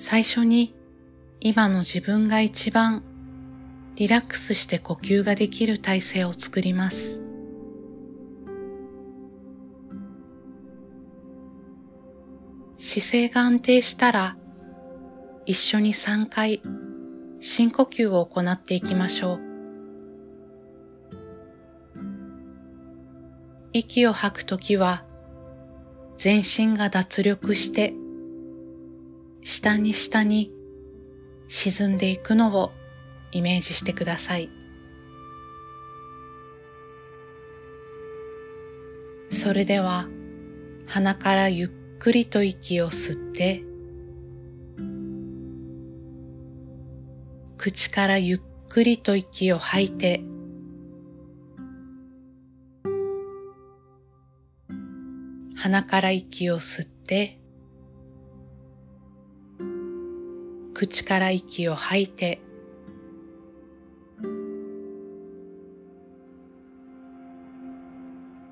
最初に今の自分が一番リラックスして呼吸ができる体勢を作ります。姿勢が安定したら一緒に3回深呼吸を行っていきましょう。息を吐くときは全身が脱力して下に下に沈んでいくのをイメージしてください。それでは鼻からゆっくりと息を吸って口からゆっくりと息を吐いて鼻から息を吸って口から息を吐いて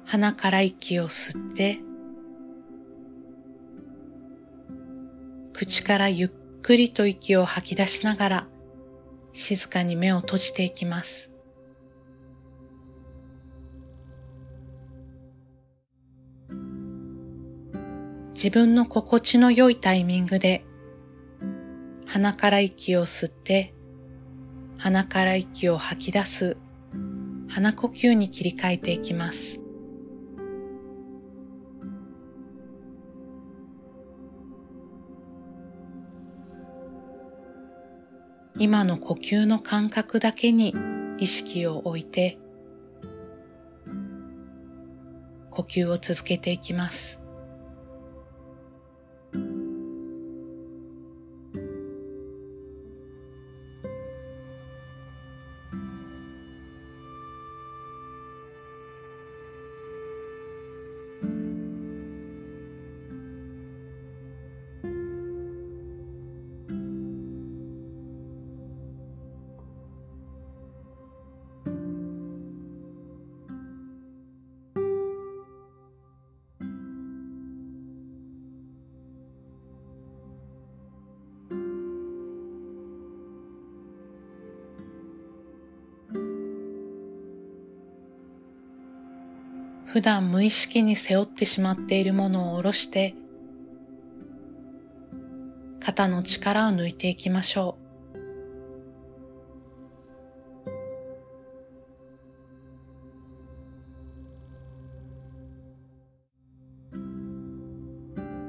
鼻から息を吸って口からゆっくりと息を吐き出しながら静かに目を閉じていきます。自分の心地の良いタイミングで鼻から息を吸って鼻から息を吐き出す鼻呼吸に切り替えていきます。今の呼吸の感覚だけに意識を置いて呼吸を続けていきます。普段無意識に背負ってしまっているものを下ろして、肩の力を抜いていきましょう。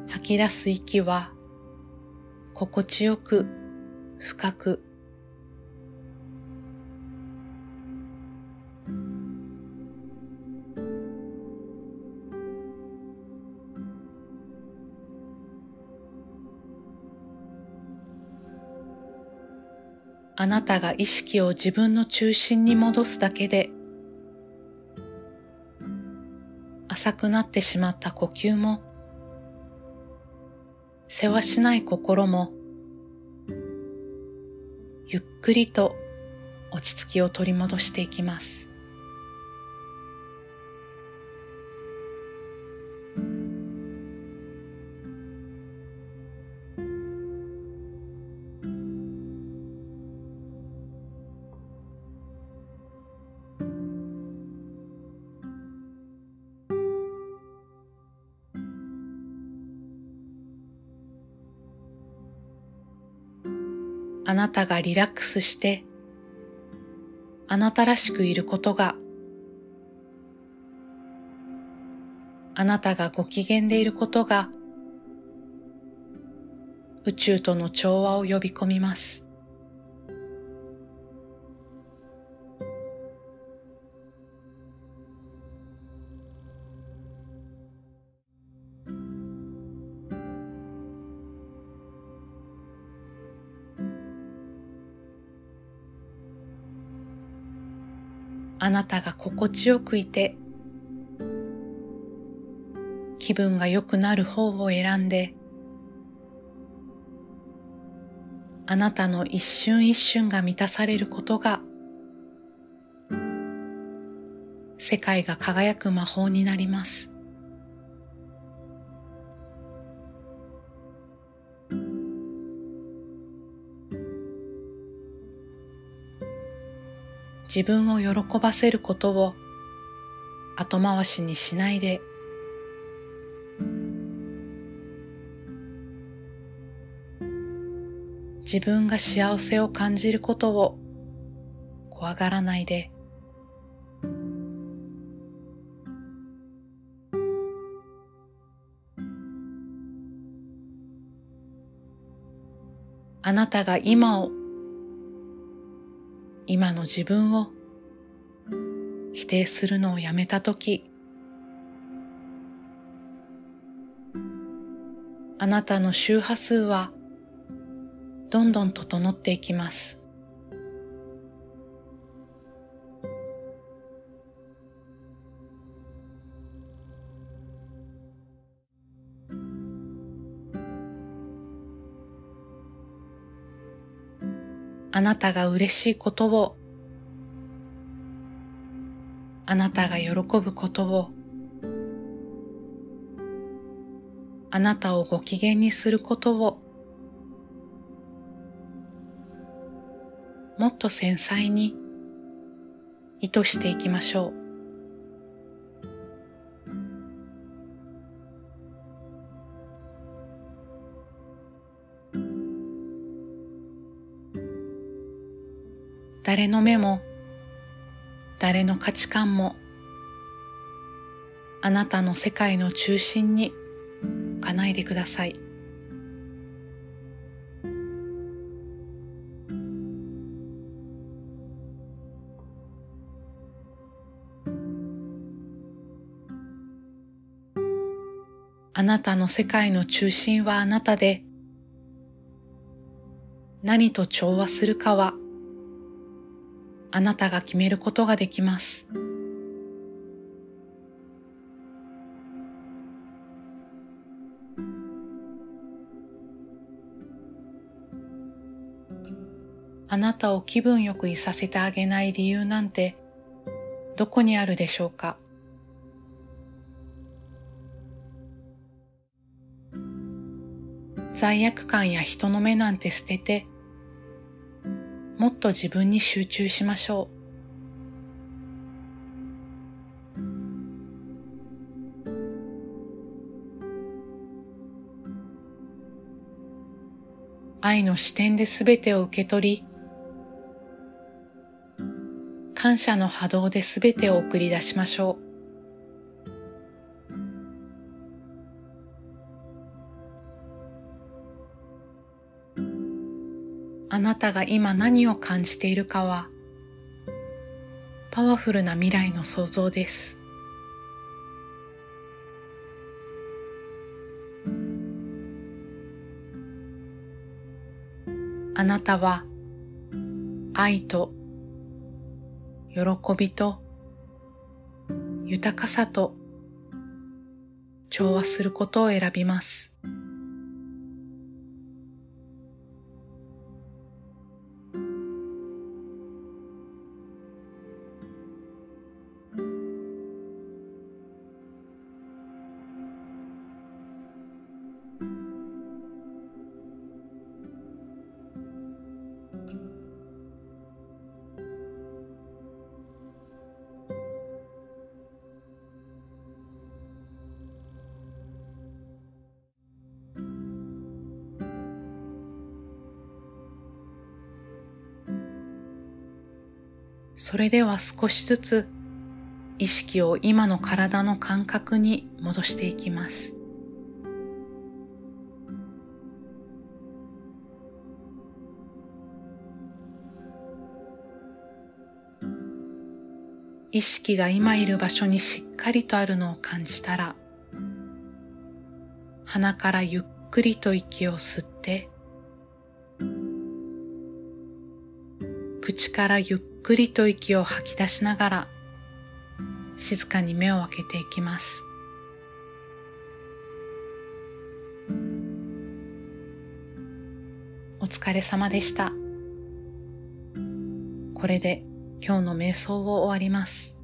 吐き出す息は心地よく深くあなたが意識を自分の中心に戻すだけで浅くなってしまった呼吸もせわしない心もゆっくりと落ち着きを取り戻していきます。あなたがリラックスして、あなたらしくいることが、あなたがご機嫌でいることが、宇宙との調和を呼び込みます。あなたが心地よくいて気分が良くなる方を選んであなたの一瞬一瞬が満たされることが世界が輝く魔法になります。自分を喜ばせることを後回しにしないで。自分が幸せを感じることを怖がらないで。あなたが今を今の自分を否定するのをやめたときあなたの周波数はどんどん整っていきます。あなたが嬉しいことを、あなたが喜ぶことを、あなたをご機嫌にすることを、もっと繊細に意図していきましょう。誰の目も誰の価値観もあなたの世界の中心に置かないでください。あなたの世界の中心はあなたで、何と調和するかは、あなたが決めることができます。あなたを気分よくいさせてあげない理由なんてどこにあるでしょうか？罪悪感や人の目なんて捨てて、もっと自分に集中しましょう。愛の視点で全てを受け取り、感謝の波動で全てを送り出しましょう。あなたが今何を感じているかはパワフルな未来の想像です。あなたは愛と喜びと豊かさと調和することを選びます。それでは少しずつ意識を今の体の感覚に戻していきます。意識が今いる場所にしっかりとあるのを感じたら鼻からゆっくりと息を吸って口からゆっくりと息を吐き出しながら静かに目を開けていきます。お疲れ様でした。これで今日の瞑想を終わります。